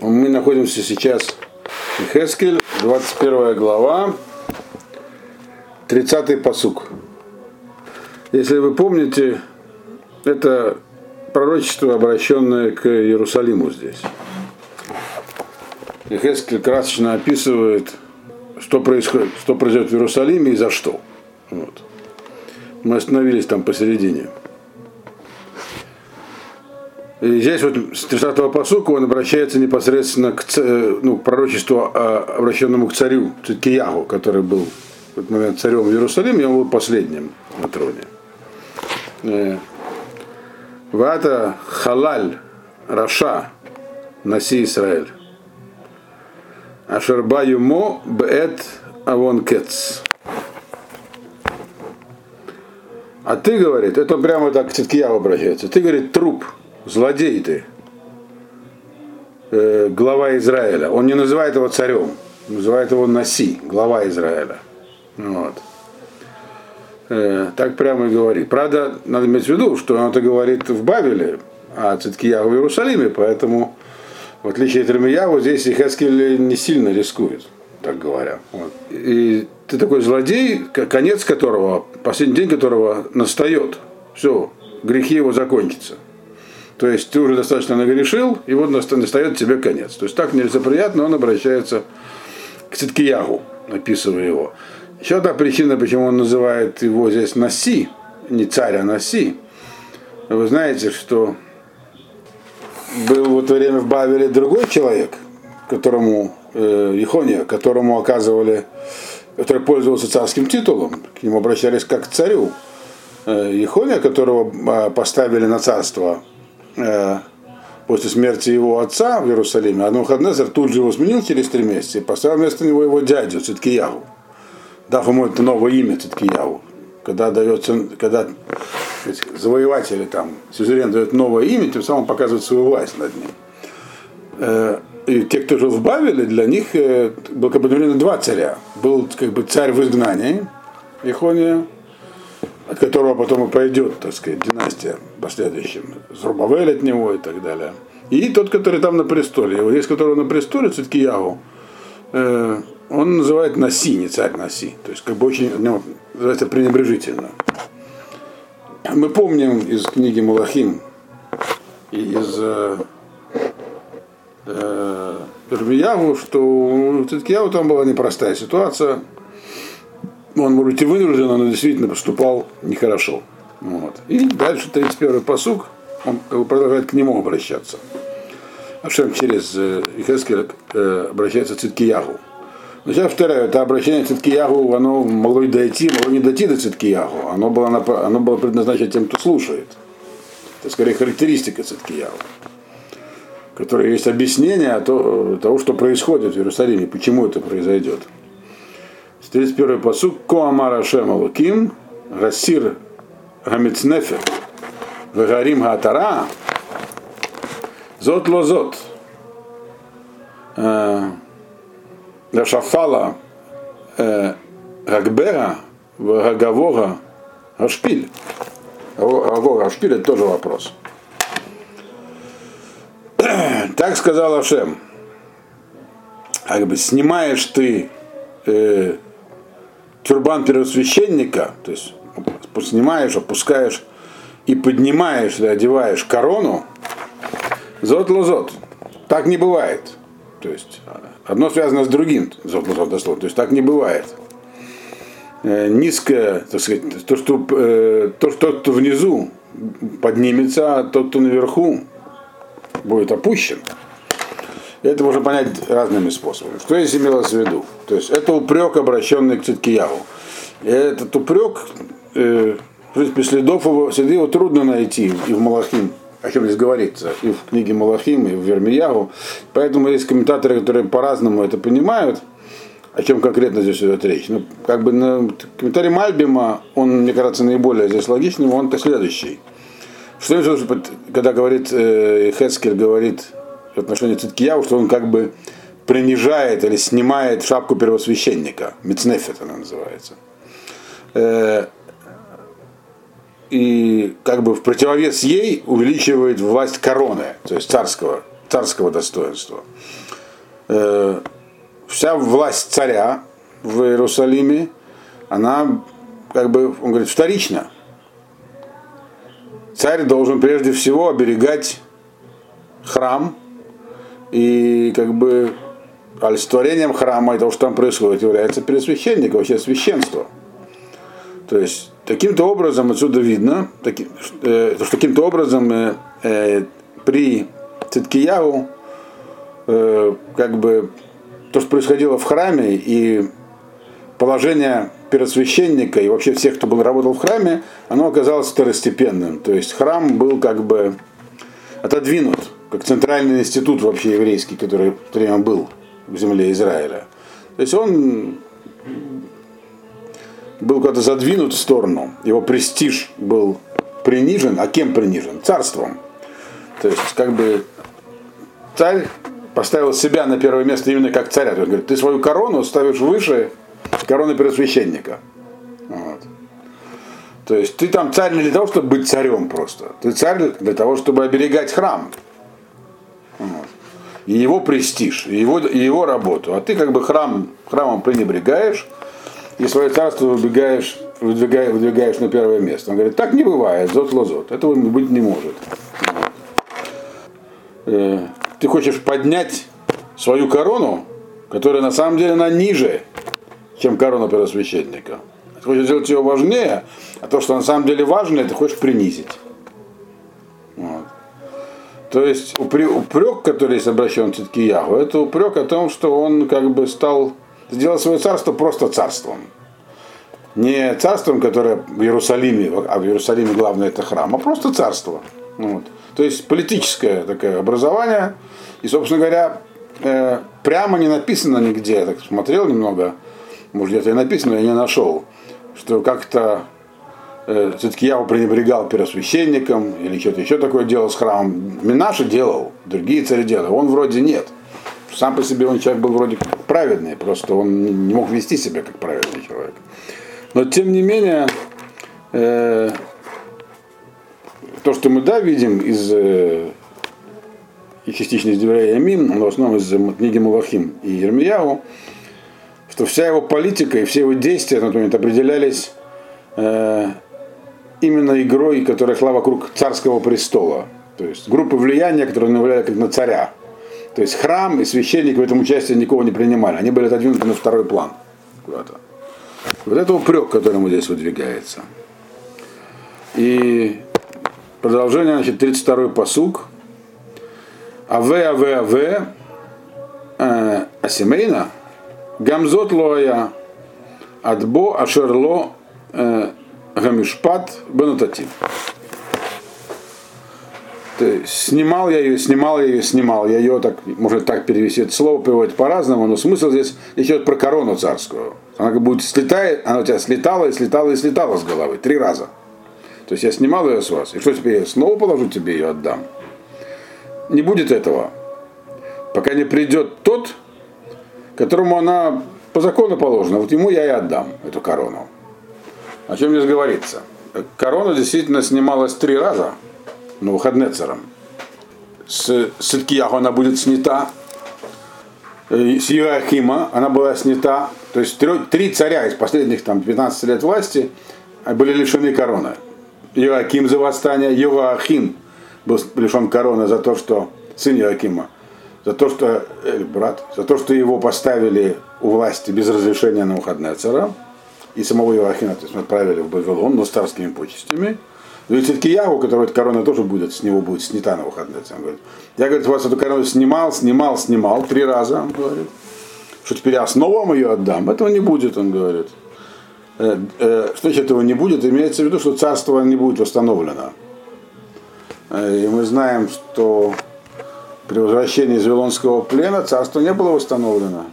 Мы находимся сейчас в Хескель, 21 глава, 30-й посук. Если вы помните, это пророчество, обращенное к Иерусалиму здесь. И Хескель красочно описывает, что происходит, что произойдет в Иерусалиме и за что. Вот. Мы остановились там посередине. И здесь вот с 30-го посука он обращается непосредственно к, ну, к пророчеству, обращенному к царю Циткиягу, который был в этот момент царем в Иерусалиме, и он был последним на троне. Э, Вата халаль раша наси Израиль. Ашерба юмо бет авон кец. А ты, говорит, это прямо так к Циткиягу обращается, ты, говорит, труп, злодей ты, э, глава Израиля. Он не называет его царем, называет его Наси, глава Израиля. Вот. Э, так прямо и говорит. Правда, надо иметь в виду, что он это говорит в Бавеле, а Циткияху в Иерусалиме, поэтому, в отличие от Ремияху, здесь Ихескель не сильно рискует, так говоря. Вот. И ты такой злодей, конец которого, последний день которого настает. Все, грехи его закончатся. То есть ты уже достаточно нагрешил, и вот настает тебе конец. То есть так нелицеприятно он обращается к Циткиягу, описывая его. Еще одна причина, почему он называет его здесь Наси, не царь, а Наси. Вы знаете, что был в это время в Бавеле другой человек, которому, э, Ехония, которому оказывали, который пользовался царским титулом, к нему обращались как к царю. Э, Ехония, которого э, поставили на царство Э, после смерти его отца в Иерусалиме, а Навуходнезар тут же его сменил через три месяца и поставил вместо него его дядю Циткиягу, дав ему это новое имя Циткиягу. Когда дается, когда завоеватели там, сюзерен дает новое имя, тем самым показывает свою власть над ним. Э, и те, кто жил в Бавеле, для них э, было как бы два царя. Был как бы царь в изгнании, Ихония, от которого потом и пойдет, так сказать, династия последующим, Зрубавель от него и так далее. И тот, который там на престоле, его есть, который на престоле, Циткиягу, э, он называет Наси, не царь Наси. То есть как бы очень, ну, называется пренебрежительно. Мы помним из книги Малахим и из э, э, что у Циткиягу там была непростая ситуация он, может быть, и вынужден, но действительно поступал нехорошо. Вот. И дальше 31-й посуг, он продолжает к нему обращаться. А что через э, Ихескеля э, обращается к Циткиягу. Но сейчас повторяю, это обращение к Циткиягу, оно могло и дойти, могло не дойти до Циткиягу, оно было, оно было предназначено тем, кто слушает. Это скорее характеристика Циткиягу, которая есть объяснение того, что происходит в Иерусалиме, почему это произойдет. 31 посук Коамара Шем Алуким, Расир Гамицнефер, Вегарим Гатара, Зот Лозот, Рашафала Гагбера, Гагавора Гашпиль. Гагора Гашпиль это тоже вопрос. Так сказал Ашем. Как бы снимаешь ты э, тюрбан первосвященника, то есть снимаешь, опускаешь и поднимаешь или одеваешь корону, зот лозот. Так не бывает. То есть одно связано с другим, зот лозот дословно. То есть так не бывает. Э, низкое, так сказать, то, что, э, то, что тот, кто внизу поднимется, а тот, кто наверху, будет опущен. Это можно понять разными способами. Что здесь имелось в виду? То есть это упрек, обращенный к Циткияву. И этот упрек, э, в принципе, следов его, следы его трудно найти и в Малахим, о чем здесь говорится, и в книге Малахим, и в Вермиягу. Поэтому есть комментаторы, которые по-разному это понимают, о чем конкретно здесь идет речь. Ну, как бы на комментарий Мальбима, он, мне кажется, наиболее здесь логичным, он-то следующий. Что когда говорит э, Хескель говорит в отношении Циткияу, что он как бы принижает или снимает шапку первосвященника. Мецнефет она называется. Э, и как бы в противовес ей увеличивает власть короны, то есть царского царского достоинства. Э, вся власть царя в Иерусалиме, она как бы, он говорит, вторична. Царь должен прежде всего оберегать храм и как бы олицетворением храма и того, что там происходит, является пересвященник, вообще священство. То есть таким-то образом отсюда видно, таки, э, что каким-то образом э, э, при Циткиягу э, как бы то, что происходило в храме и положение первосвященника и вообще всех, кто был работал в храме, оно оказалось второстепенным. То есть храм был как бы отодвинут, как центральный институт вообще еврейский, который то время был в земле Израиля. То есть он был куда-то задвинут в сторону, его престиж был принижен, а кем принижен? Царством. То есть как бы царь поставил себя на первое место именно как царя. Он говорит, ты свою корону ставишь выше короны первосвященника. Вот. То есть ты там царь не для того, чтобы быть царем просто. Ты царь для того, чтобы оберегать храм. И его престиж, и его, и его работу. А ты как бы храм, храмом пренебрегаешь, и свое царство выбегаешь, выдвигаешь, выдвигаешь на первое место. Он говорит, так не бывает, зот лозот. Этого быть не может. Э, ты хочешь поднять свою корону, которая на самом деле она ниже, чем корона первосвященника. Ты хочешь сделать ее важнее, а то, что на самом деле важное, ты хочешь принизить. То есть упрек, который есть обращен к Циткиягу, это упрек о том, что он как бы стал сделать свое царство просто царством. Не царством, которое в Иерусалиме, а в Иерусалиме главное это храм, а просто царство. Вот. То есть политическое такое образование. И, собственно говоря, э, прямо не написано нигде, я так смотрел немного, может где-то и написано, я не нашел, что как-то все-таки я пренебрегал первосвященником или что-то еще такое делал с храмом. Минаша делал, другие цари делали, он вроде нет. Сам по себе он человек был вроде праведный, просто он не мог вести себя как праведный человек. Но тем не менее, э, то, что мы да видим из э, частично из Деврея Ямин, но в основном из книги Мулахим и Ермияу, что вся его политика и все его действия на тот момент определялись э, именно игрой, которая шла вокруг царского престола. То есть группы влияния, которые навляли как на царя. То есть храм и священник в этом участии никого не принимали. Они были отодвинуты на второй план куда-то. Вот это упрек, который ему здесь выдвигается. И продолжение, значит, 32-й посуг. Аве, аве, аве, э, асимейна, гамзот лоя, адбо, ашерло, э, гамишпат, бенутатив. Снимал я ее, снимал я ее, снимал. Я ее так, можно так перевести это слово, переводит по-разному, но смысл здесь идет про корону царскую. Она как будет слетает, она у тебя слетала и слетала и слетала с головы три раза. То есть я снимал ее с вас. И что теперь я снова положу тебе ее отдам? Не будет этого. Пока не придет тот, которому она по закону положена. Вот ему я и отдам эту корону. О чем здесь говорится? Корона действительно снималась три раза на выходные царом. С Сыткияху она будет снята. Э, с Иоахима она была снята. То есть три царя из последних там, 15 лет власти были лишены короны. Иоаким за восстание, Иоахим был лишен короны за то, что сын Иоакима, за то, что э, брат, за то, что его поставили у власти без разрешения на выходные цара, и самого Иоахима то есть, отправили в Вавилон, но с царскими почестями. Но и Циткиягу, у которого эта корона тоже будет, с него будет снята на выходные. Он говорит, я, говорит, вас эту корону снимал, снимал, снимал три раза, он говорит. Что теперь я снова вам ее отдам? Этого не будет, он говорит. Э, э, что значит этого не будет? Имеется в виду, что царство не будет восстановлено. Э, и мы знаем, что при возвращении из Вавилонского плена царство не было восстановлено.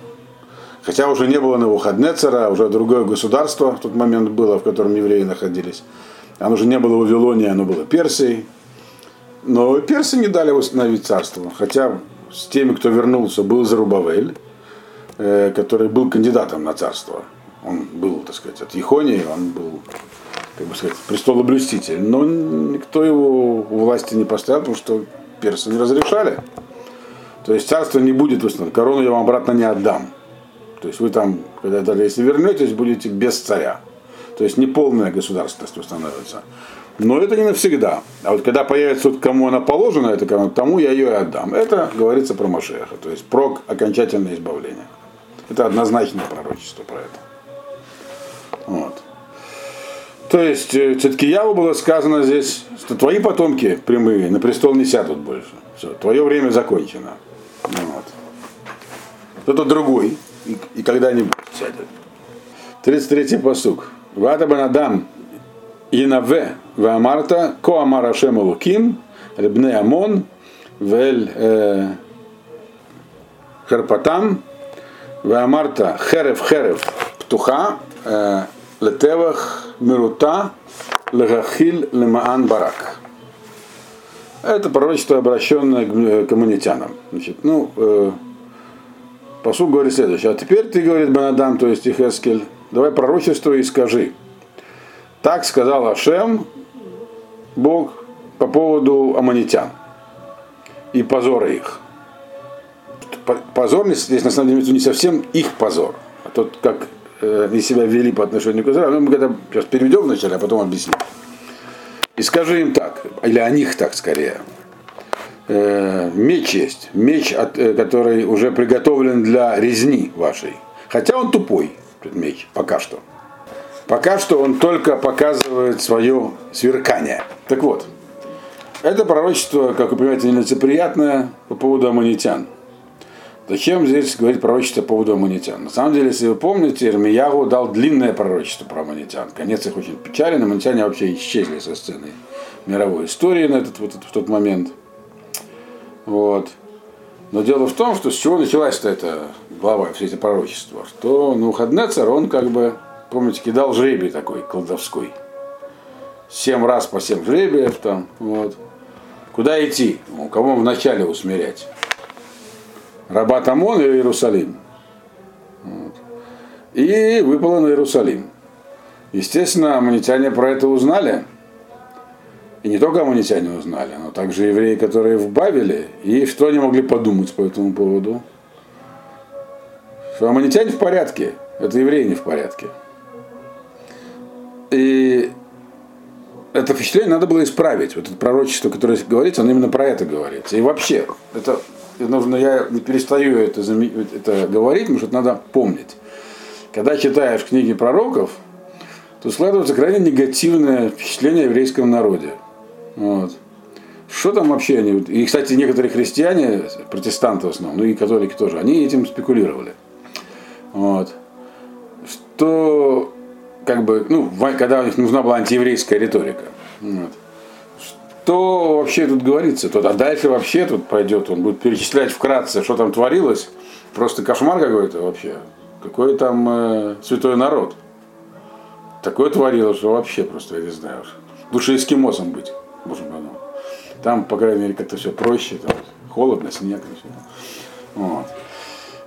Хотя уже не было Навуходнецера, уже другое государство в тот момент было, в котором евреи находились. Оно уже не было Вавилония, оно было Персией. Но персы не дали восстановить царство. Хотя с теми, кто вернулся, был Зарубавель, который был кандидатом на царство. Он был, так сказать, от Ехонии, он был, как бы сказать, престолоблюститель. Но никто его у власти не поставил, потому что персы не разрешали. То есть царство не будет восстановлено, корону я вам обратно не отдам. То есть вы там, когда даже если вернетесь, будете без царя. То есть не полная государственность установится. Но это не навсегда. А вот когда появится тот, кому она положена, это корона, тому я ее и отдам. Это говорится про Машеха, то есть про окончательное избавление. Это однозначное пророчество про это. Вот. То есть э, Циткияву было сказано здесь, что твои потомки прямые на престол не сядут больше. Все, твое время закончено. Вот. Кто-то другой и, и когда-нибудь сядет. 33-й посук. Вата банадам Янаве Вамарта Коамар Ашем Луким Ребне Амон Вель Харпатам Вамарта Херев Херев Птуха Летевах Мирута Легахиль Лемаан Барак. Это пророчество, обращенное к коммунитянам. Значит, ну, э, посуд говорит следующее. А теперь ты, говорит Банадам, то есть Ихескель, давай пророчество и скажи. Так сказал Ашем, Бог, по поводу аммонитян и позора их. Позор здесь на самом деле не совсем их позор, а тот, как э, они себя вели по отношению к Израилю. Мы это сейчас переведем вначале, а потом объясним. И скажи им так, или о них так скорее. Э, меч есть, меч, от, э, который уже приготовлен для резни вашей. Хотя он тупой, этот меч, пока что. Пока что он только показывает свое сверкание. Так вот, это пророчество, как вы понимаете, нелицеприятное по поводу аммонитян. Зачем здесь говорить пророчество по поводу аммонитян? На самом деле, если вы помните, Ирмиягу дал длинное пророчество про аммонитян. Конец их очень печален, аммонитяне вообще исчезли со сцены мировой истории на этот, вот, в тот момент. Вот. Но дело в том, что с чего началась-то эта глава, все эти пророчества, что ну, Хаднецер, он как бы, помните, кидал жребий такой колдовской. Семь раз по семь жребиев там, вот. Куда идти? У кого вначале усмирять? Рабат Амон или Иерусалим. Вот. И выпало на Иерусалим. Естественно, аммонитяне про это узнали. И не только аммонитяне узнали, но также евреи, которые в Бавеле. И что они могли подумать по этому поводу? Что аммонитяне в порядке, это евреи не в порядке. И это впечатление надо было исправить. Вот это пророчество, которое говорится, оно именно про это говорится. И вообще, это нужно, я не перестаю это, это говорить, потому что надо помнить. Когда читаешь книги пророков, то складывается крайне негативное впечатление о еврейском народе. Вот. Что там вообще они... И, кстати, некоторые христиане, протестанты в основном, ну и католики тоже, они этим спекулировали. Вот. Что, как бы, ну, когда у них нужна была антиеврейская риторика. Вот что вообще тут говорится? Тут, а дальше вообще тут пойдет, он будет перечислять вкратце, что там творилось. Просто кошмар какой-то вообще. Какой там э, святой народ. Такое творилось, что вообще просто, я не знаю. Лучше эскимосом быть, боже мой. Там, по крайней мере, как-то все проще. Там холодно, снег. Все. Вот.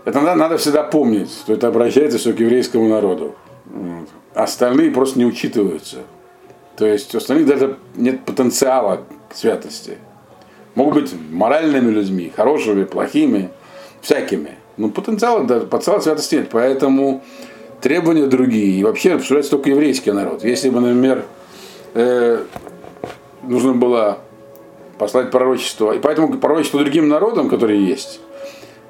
Это надо, надо всегда помнить, что это обращается все к еврейскому народу. Вот. Остальные просто не учитываются. То есть у остальных даже нет потенциала святости. Могут быть моральными людьми, хорошими, плохими, всякими. Но потенциала, да, потенциала святости нет. Поэтому требования другие. И вообще обсуждается только еврейский народ. Если бы, например, э, нужно было послать пророчество, и поэтому пророчество другим народам, которые есть,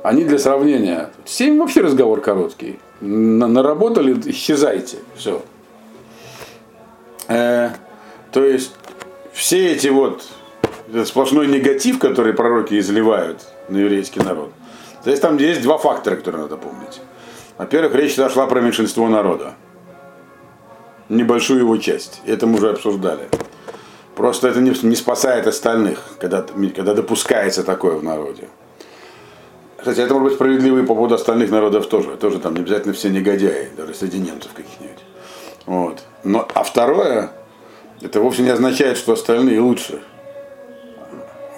они для сравнения. Семь вообще разговор короткий. Наработали, исчезайте. Все. Э, то есть все эти вот сплошной негатив, который пророки изливают на еврейский народ. То есть там есть два фактора, которые надо помнить. Во-первых, речь зашла про меньшинство народа. Небольшую его часть. Это мы уже обсуждали. Просто это не, спасает остальных, когда, когда допускается такое в народе. Кстати, это может быть справедливо и по поводу остальных народов тоже. Тоже там не обязательно все негодяи, даже среди немцев каких-нибудь. Вот. Но, а второе, это вовсе не означает, что остальные лучше.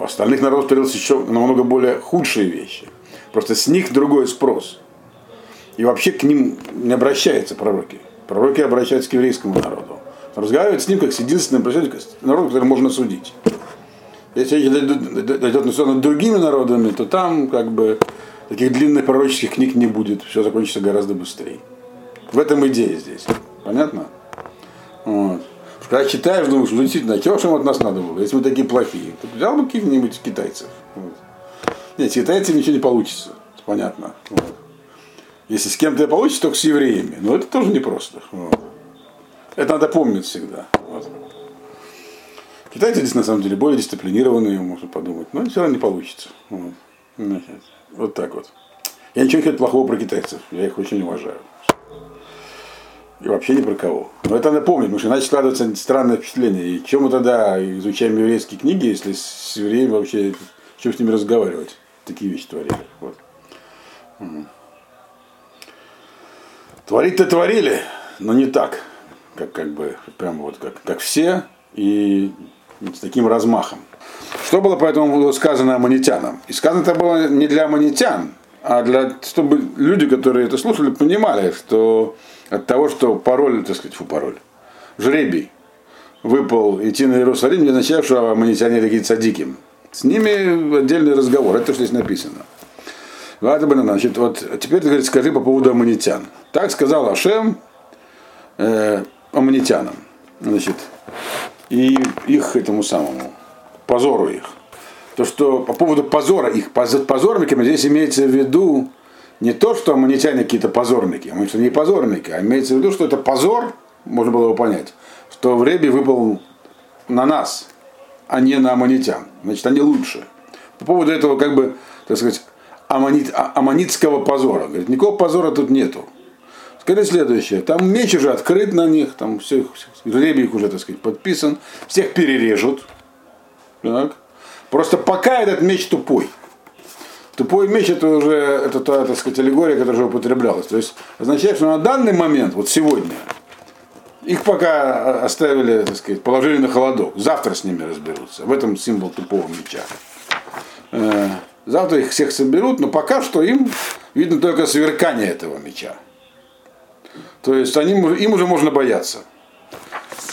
У остальных народов творилось еще намного более худшие вещи. Просто с них другой спрос. И вообще к ним не обращаются пророки. Пророки обращаются к еврейскому народу. Разговаривают с ним как с единственным народом, который можно судить. Если речь дойдет на над другими народами, то там как бы таких длинных пророческих книг не будет. Все закончится гораздо быстрее. В этом идея здесь. Понятно? Вот. Когда читаешь, думаешь, ну действительно, а чего же им от нас надо было, если мы такие плохие? Ты взял бы каких-нибудь китайцев. Вот. Нет, с китайцами ничего не получится. Понятно. Вот. Если с кем-то получится, только с евреями. Но это тоже непросто. Вот. Это надо помнить всегда. Вот. Китайцы здесь на самом деле более дисциплинированные, можно подумать. Но все равно не получится. Вот. вот так вот. Я ничего не хочу плохого про китайцев. Я их очень уважаю. И вообще ни про кого. Но это надо помнить, потому что иначе складывается странное впечатление. И чем мы тогда изучаем еврейские книги, если с евреями вообще, чем с ними разговаривать? Такие вещи творили. Вот. Творить-то творили, но не так, как, как бы, прямо вот как, как все, и с таким размахом. Что было поэтому сказано аммонитянам? И сказано это было не для аммонитян, а для, чтобы люди, которые это слушали, понимали, что от того, что пароль, так сказать, фу, пароль, жребий выпал идти на Иерусалим, не означает, что аммонитяне такие цадики. С ними отдельный разговор, это что здесь написано. Значит, вот теперь ты говоришь, скажи по поводу аммонитян. Так сказал Ашем э, аммонитянам. Значит, и их этому самому, позору их. То, что по поводу позора их, позорниками здесь имеется в виду не то, что аммонитяне какие-то позорники, а что не позорники, а имеется в виду, что это позор, можно было бы понять, что в Ребе выпал на нас, а не на аммонитян. Значит, они лучше. По поводу этого, как бы, так сказать, аммонит, а, аммонитского позора. Говорит, никакого позора тут нету. Скажи следующее. Там меч уже открыт на них, там все, жребий уже, так сказать, подписан. Всех перережут. Так. Просто пока этот меч тупой. Тупой меч это уже это та, так сказать, аллегория, которая уже употреблялась. То есть означает, что на данный момент, вот сегодня, их пока оставили, так сказать, положили на холодок. Завтра с ними разберутся. В этом символ тупого меча. Э, завтра их всех соберут, но пока что им видно только сверкание этого меча. То есть они, им уже можно бояться.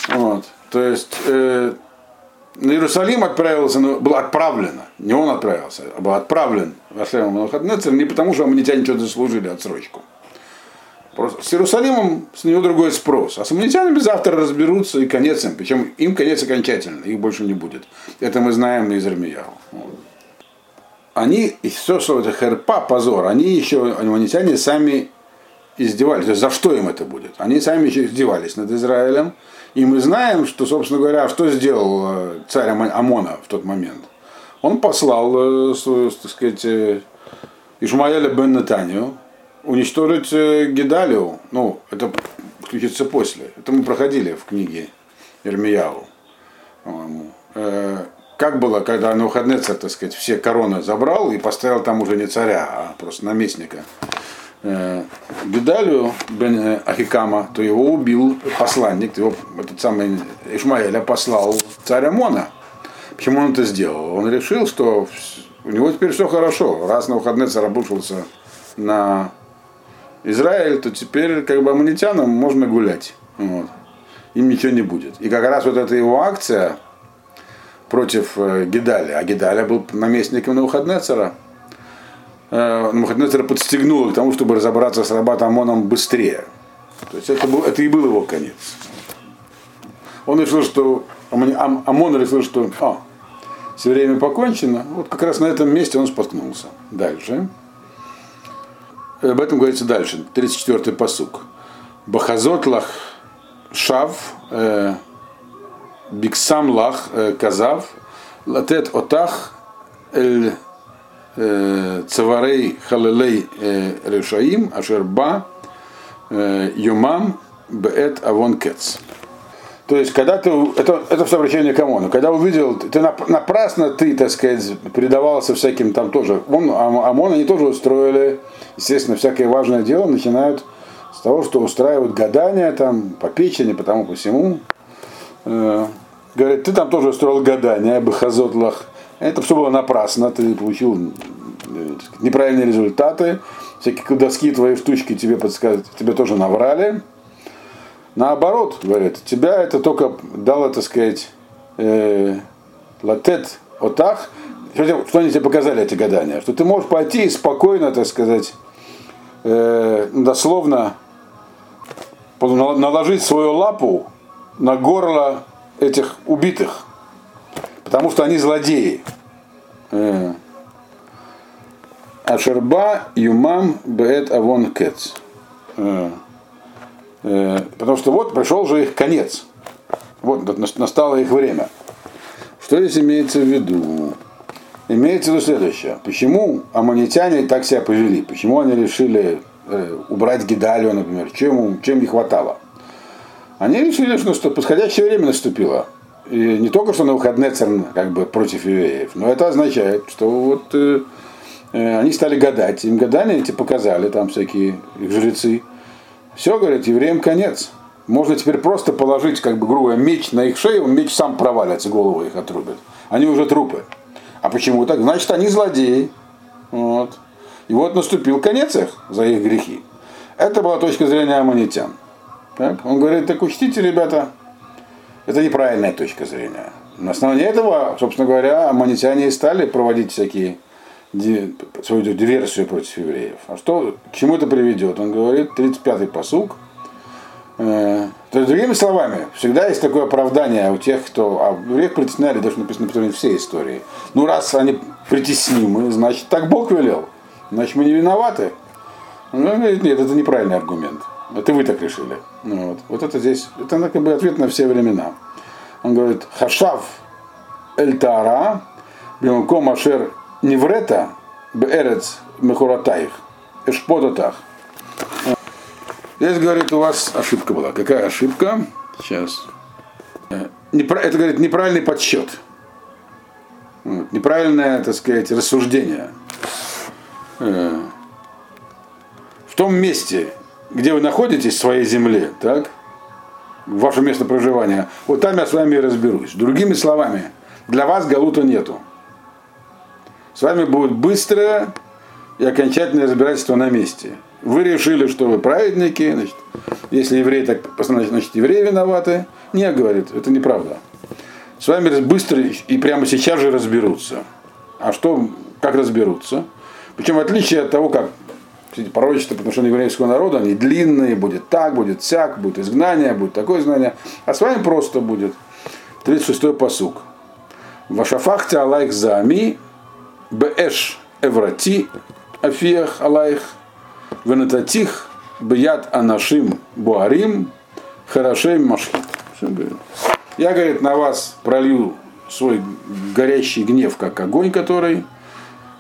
Вот. То есть э, Иерусалим отправился, был отправлено, не он отправился, а был отправлен Вашем Малахаднецер не потому, что аммонитяне что-то заслужили отсрочку. Просто с Иерусалимом с него другой спрос. А с аммонитянами завтра разберутся и конец им. Причем им конец окончательно, их больше не будет. Это мы знаем из Ирмияу. Они, и все, что это херпа, позор, они еще, аммонитяне сами издевались. То есть за что им это будет? Они сами издевались над Израилем. И мы знаем, что, собственно говоря, что сделал э, царь Амона в тот момент. Он послал, э, так сказать, э, Ишмаэля бен Натанию уничтожить Гедалию. Ну, это включится после. Это мы проходили в книге Ирмияу. Как было, когда на выходные, так сказать, все короны забрал и поставил там уже не царя, а просто наместника. Гедалию бен Ахикама, то его убил посланник, его этот самый Ишмаэля послал царь Амона. Почему он это сделал? Он решил, что у него теперь все хорошо. Раз на выходные царь на Израиль, то теперь как бы аммонитянам можно гулять. Вот. Им ничего не будет. И как раз вот эта его акция против э, Гедаля, а Гедаля был наместником на выходные царя, э, Навуходоносора подстегнуло к тому, чтобы разобраться с Рабат Амоном быстрее. То есть это, был, это и был его конец. Он решил, что Амон решил, что а, все время покончено. Вот как раз на этом месте он споткнулся. Дальше. Об этом говорится дальше. 34-й посук. Бахазотлах шав э, биксамлах э, казав латет отах эль цаварей халелей решаим ашерба юмам беэт авон кец. То есть, когда ты, это, это все обращение к Амону, когда увидел, ты напрасно ты, так сказать, предавался всяким там тоже, он, ОМОН они тоже устроили, естественно, всякое важное дело начинают с того, что устраивают гадания там по печени, по тому, по всему. Э, говорят, ты там тоже устроил гадания, бахазотлах, это все было напрасно, ты получил э, неправильные результаты, всякие колдовские твои штучки тебе подсказывают, тебе тоже наврали. Наоборот, говорят, тебя это только дало, так сказать, э, латет Вот так. Что они тебе показали, эти гадания? Что ты можешь пойти и спокойно, так сказать, э, дословно наложить свою лапу на горло этих убитых. Потому что они злодеи. Э. Ашерба юмам беет авон кец. Э. Э. Потому что вот пришел же их конец. Вот настало их время. Что здесь имеется в виду? Имеется в виду следующее. Почему аммонитяне так себя повели? Почему они решили убрать Гидалию, например? Чем, чем не хватало? Они решили, что подходящее время наступило. И не только что на выходные как бы против евреев, но это означает, что вот э, э, они стали гадать. Им гадания эти показали, там всякие их жрецы. Все, говорят, евреям конец. Можно теперь просто положить, как бы грубо, меч на их шею, меч сам провалится, голову их отрубят. Они уже трупы. А почему так? Значит, они злодеи. Вот. И вот наступил конец их за их грехи. Это была точка зрения аммонитян. Так? Он говорит, так учтите, ребята, это неправильная точка зрения. На основании этого, собственно говоря, аммонитяне и стали проводить всякие свою диверсию против евреев. А что, к чему это приведет? Он говорит, 35-й посуг, Э, то есть, другими словами, всегда есть такое оправдание у тех, кто... А евреев притесняли, даже написано на всей истории. Ну, раз они притеснимы, значит, так Бог велел. Значит, мы не виноваты. Ну, нет, это неправильный аргумент. Это вы так решили. Ну, вот. вот это здесь, это как бы ответ на все времена. Он говорит, хашав эль тара бимаком ашер неврета беэрец мехуратаих эшпотатах Здесь, говорит, у вас ошибка была. Какая ошибка? Сейчас. Э, это, говорит, неправильный подсчет. неправильное, так сказать, рассуждение. Э, в том месте, где вы находитесь в своей земле, так, ваше место проживания, вот там я с вами и разберусь. Другими словами, для вас галута нету. С вами будет быстрое и окончательное разбирательство на месте. Вы решили, что вы праведники, значит, если евреи так постановили, значит, евреи виноваты. Не, говорит, это неправда. С вами быстро и прямо сейчас же разберутся. А что, как разберутся? Причем в отличие от того, как пророчества по отношению еврейского народа, они длинные, будет так, будет сяк, будет изгнание, будет такое изгнание. А с вами просто будет 36-й посук. Вашафахте алайх заами, бэш эврати, афиях алайх, Венататих бьят анашим буарим хорошем машхит. Я, говорит, на вас пролью свой горящий гнев, как огонь, который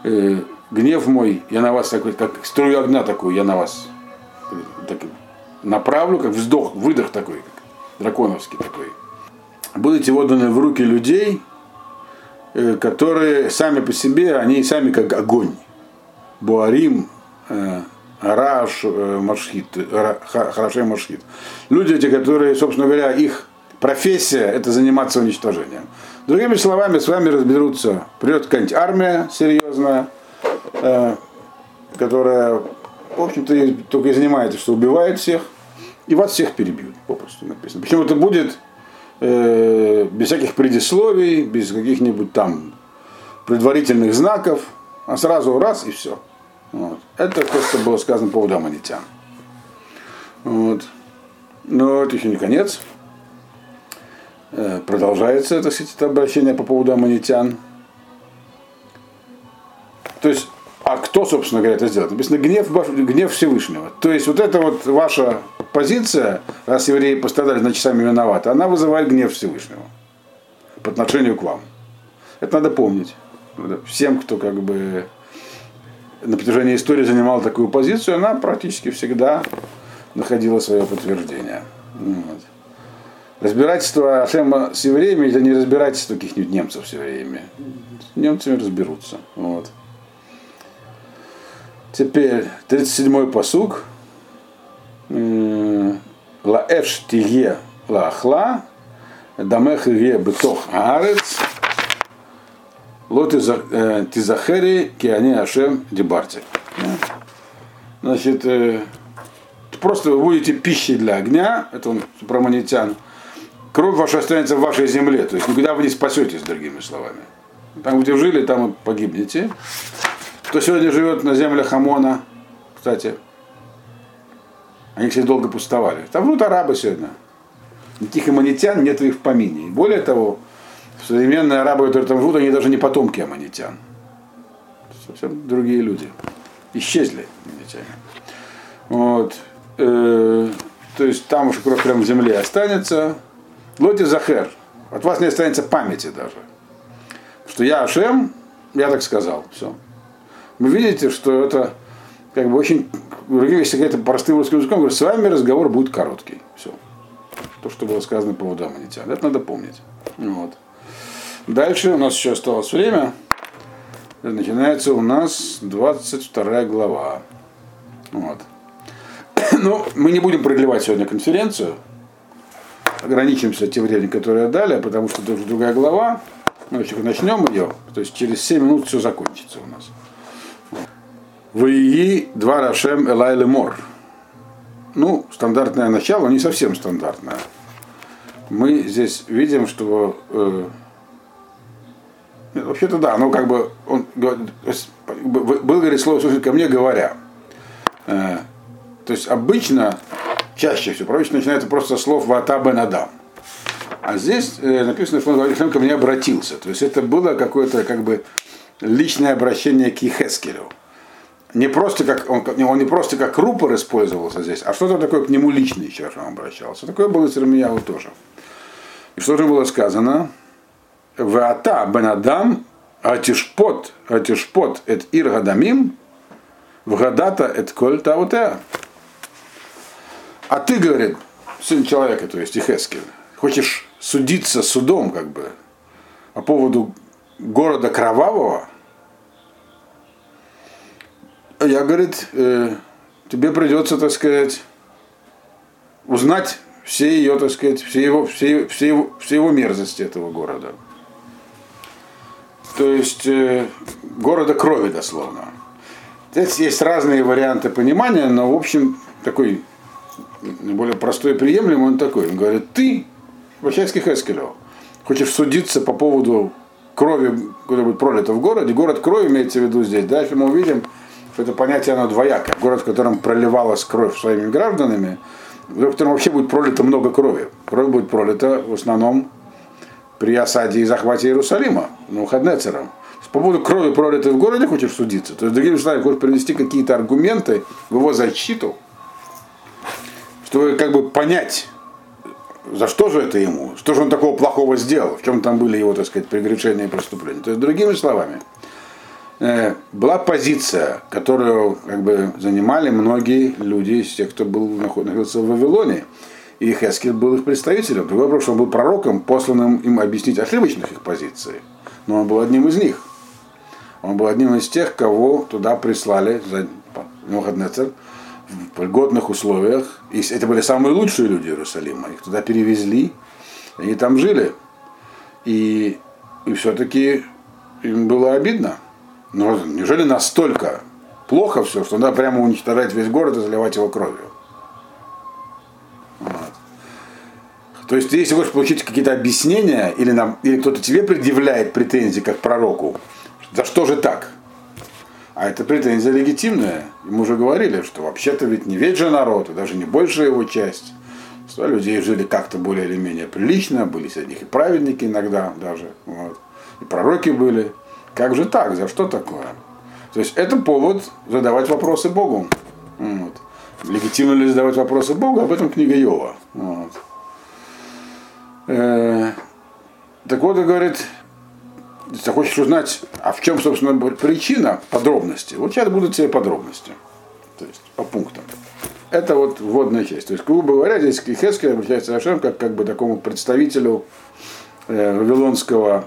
э, гнев мой, я на вас такой, как струю огня такую, я на вас так, направлю, как вздох, выдох такой, как драконовский такой. Будете отданы в руки людей, э, которые сами по себе, они сами как огонь. Буарим, э, Раш э, Машхит, Харашей Машхит. Люди эти, которые, собственно говоря, их профессия это заниматься уничтожением. Другими словами, с вами разберутся, придет какая-нибудь армия серьезная, э, которая, в общем-то, только и занимается, что убивает всех, и вас всех перебьют, попросту написано. Почему это будет э, без всяких предисловий, без каких-нибудь там предварительных знаков, а сразу раз и все. Вот. Это то, что было сказано по поводу аммонитян. Вот. Но это еще не конец. Э, продолжается, так сказать, это обращение по поводу аммонитян. То есть, а кто, собственно говоря, это сделал? Написано гнев, гнев Всевышнего. То есть, вот эта вот ваша позиция, раз евреи пострадали, значит, сами виноваты, она вызывает гнев Всевышнего по отношению к вам. Это надо помнить. Всем, кто как бы на протяжении истории занимала такую позицию, она практически всегда находила свое подтверждение. Вот. Разбирательство Ашема с евреями это не разбирательство каких-нибудь немцев с евреями. С немцами разберутся. Вот. Теперь 37-й посуг. Лаэш тиге лахла, дамех иге бетох аарец, Лот э, Тизахери, Киани Ашем Дебарти. Значит, э, просто вы будете пищей для огня, это он про монетян. Кровь ваша останется в вашей земле, то есть никуда вы не спасетесь, другими словами. Там, где жили, там вот погибнете. Кто сегодня живет на землях Хамона, кстати, они, кстати, долго пустовали. Там живут арабы сегодня. Никаких аманитян нет в их помине. И более того, современные арабы, которые там живут, они даже не потомки аманитян. Совсем другие люди. Исчезли аманитяне. Вот. Э, то есть там уж кровь прям в земле останется. Лоти Захер. От вас не останется памяти даже. Что я Ашем, я так сказал. Все. Вы видите, что это как бы очень, если это простым русским языком, говорю, с вами разговор будет короткий. Все. То, что было сказано по поводу аммонитян. Это надо помнить. Вот. Дальше у нас еще осталось время. Начинается у нас 22 глава. Вот. Ну, мы не будем продлевать сегодня конференцию. Ограничимся тем временем, которое дали, потому что это уже другая глава. Ну, если начнем ее, то есть через 7 минут все закончится у нас. Ваии два Рашем Элай Лемор. Ну, стандартное начало, не совсем стандартное. Мы здесь видим, что э, вообще-то да, ну как бы он был говорит слово слушать ко мне говоря. Э, то есть обычно, чаще всего, пророчество начинается просто со слов Вата Бен Адам. А здесь э, написано, что он говорит, ко мне обратился. То есть это было какое-то как бы личное обращение к Ихескелю не просто как он, он не просто как рупор использовался здесь, а что-то такое к нему лично еще он обращался. Такое было с Ирмияву тоже. И что же было сказано? Ваата бенадам атишпот, атишпот эт ир гадамим, вгадата эт коль таутеа. А ты, говорит, сын человека, то есть Ихескель, хочешь судиться судом, как бы, по поводу города кровавого, я, говорит, э, тебе придется, так сказать, узнать все ее, так сказать, все его, все, все его, все его мерзости этого города. То есть э, города крови дословно. Здесь есть разные варианты понимания, но в общем такой более простой и приемлемый он такой. Он говорит, ты, Вачайский Хескелев, хочешь судиться по поводу крови, которая будет пролита в городе. Город крови имеется в виду здесь. Дальше мы увидим, что это понятие оно двоякое. Город, в котором проливалась кровь своими гражданами, в котором вообще будет пролито много крови. Кровь будет пролита в основном при осаде и захвате Иерусалима, ну, Хаднецером. По поводу крови, пролитой в городе, хочешь судиться? То есть, другими словами, хочешь принести какие-то аргументы в его защиту, чтобы как бы понять, за что же это ему, что же он такого плохого сделал, в чем там были его, так сказать, прегрешения и преступления. То есть, другими словами, Э, была позиция, которую как бы, занимали многие люди из тех, кто был, находился в Вавилоне. И Хескель был их представителем. Другой вопрос, что он был пророком, посланным им объяснить ошибочных их позиций. Но он был одним из них. Он был одним из тех, кого туда прислали за Новохаднецер в льготных условиях. И это были самые лучшие люди Иерусалима. Их туда перевезли, они там жили. И, и все-таки им было обидно но неужели настолько плохо все, что надо прямо уничтожать весь город и заливать его кровью? Вот. То есть, если хочешь получить какие-то объяснения, или, нам, или кто-то тебе предъявляет претензии как пророку, за что же так? А эта претензия легитимная. И мы уже говорили, что вообще-то ведь не весь же народ, и даже не большая его часть. Что людей жили как-то более или менее прилично, были среди них и праведники иногда даже. Вот. И пророки были. Как же так? За что такое? То есть это повод задавать вопросы Богу. Вот. Легитимно ли задавать вопросы Богу? Об этом книга Йова. Вот. Э, так вот, говорит, если хочешь узнать, а в чем, собственно, причина, подробности, вот сейчас будут все подробности. То есть по пунктам. Это вот вводная часть. То есть, грубо говоря, здесь Хескель обращается Рашем как, как бы такому представителю э, вавилонского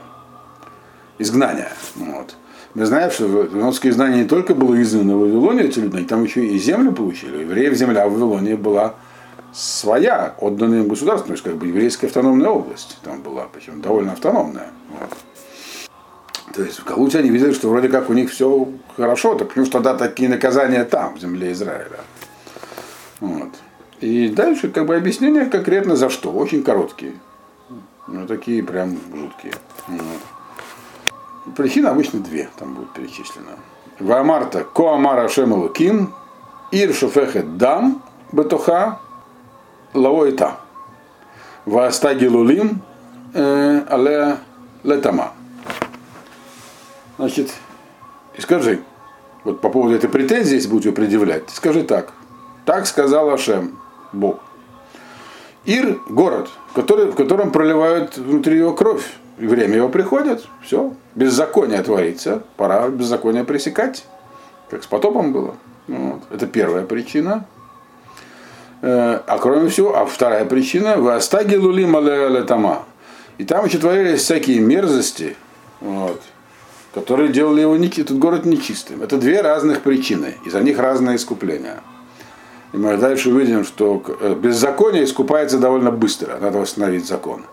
изгнания. Вот. Мы знаем, что вавилонское изгнание не только было изгнано в Вавилоне, эти люди, там еще и землю получили. У евреев земля в Вавилоне была своя, отданная им государством, то есть как бы еврейская автономная область там была, причем довольно автономная. Вот. То есть в Галуте они видели, что вроде как у них все хорошо, так почему тогда такие наказания там, в земле Израиля. Вот. И дальше как бы объяснения конкретно за что, очень короткие. Ну, такие прям жуткие. Вот. Причин обычно две там будет перечислено. Ваамарта Коамара Шемалуким Ир Шофехет Дам Бетоха Лаоита Ваастаги Лулим Але Летама. Значит, и скажи, вот по поводу этой претензии, если будете предъявлять, скажи так. Так сказал Ашем, Бог. Ир – город, который, в котором проливают внутри его кровь. И время его приходит, все, беззаконие творится, пора беззаконие пресекать, как с потопом было. Вот. Это первая причина. Э, а кроме всего, а вторая причина – вы остаги лули тама. И там еще творились всякие мерзости, вот, которые делали его, этот город нечистым. Это две разных причины, и за них разное искупление. И мы дальше увидим, что э, беззаконие искупается довольно быстро, надо восстановить закон.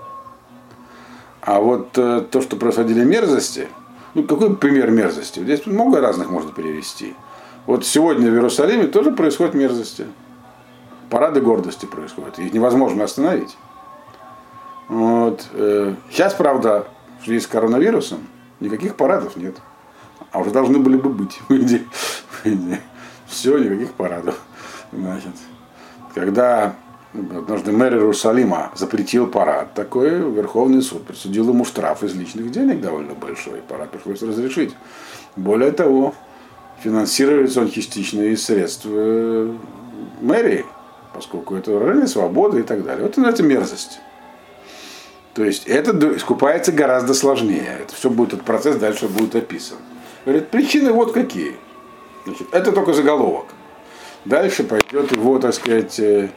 А вот э, то, что происходили мерзости, ну какой пример мерзости? Здесь много разных можно перевести. Вот сегодня в Иерусалиме тоже происходят мерзости. Парады гордости происходят. Их невозможно остановить. Вот. Э, сейчас, правда, в связи с коронавирусом никаких парадов нет. А уже должны были бы быть. Все, никаких парадов. Значит, когда однажды мэр Иерусалима запретил парад, такой Верховный суд присудил ему штраф из личных денег довольно большой. Парад пришлось разрешить. Более того, финансируется он частично из средств мэрии, поскольку это выражение свободы и так далее. Вот это мерзость. То есть это искупается гораздо сложнее. Это все будет, этот процесс дальше будет описан. Говорит, причины вот какие. Значит, это только заголовок. Дальше пойдет его, так сказать, э,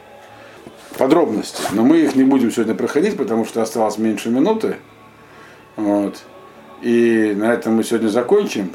подробности. Но мы их не будем сегодня проходить, потому что осталось меньше минуты. Вот. И на этом мы сегодня закончим.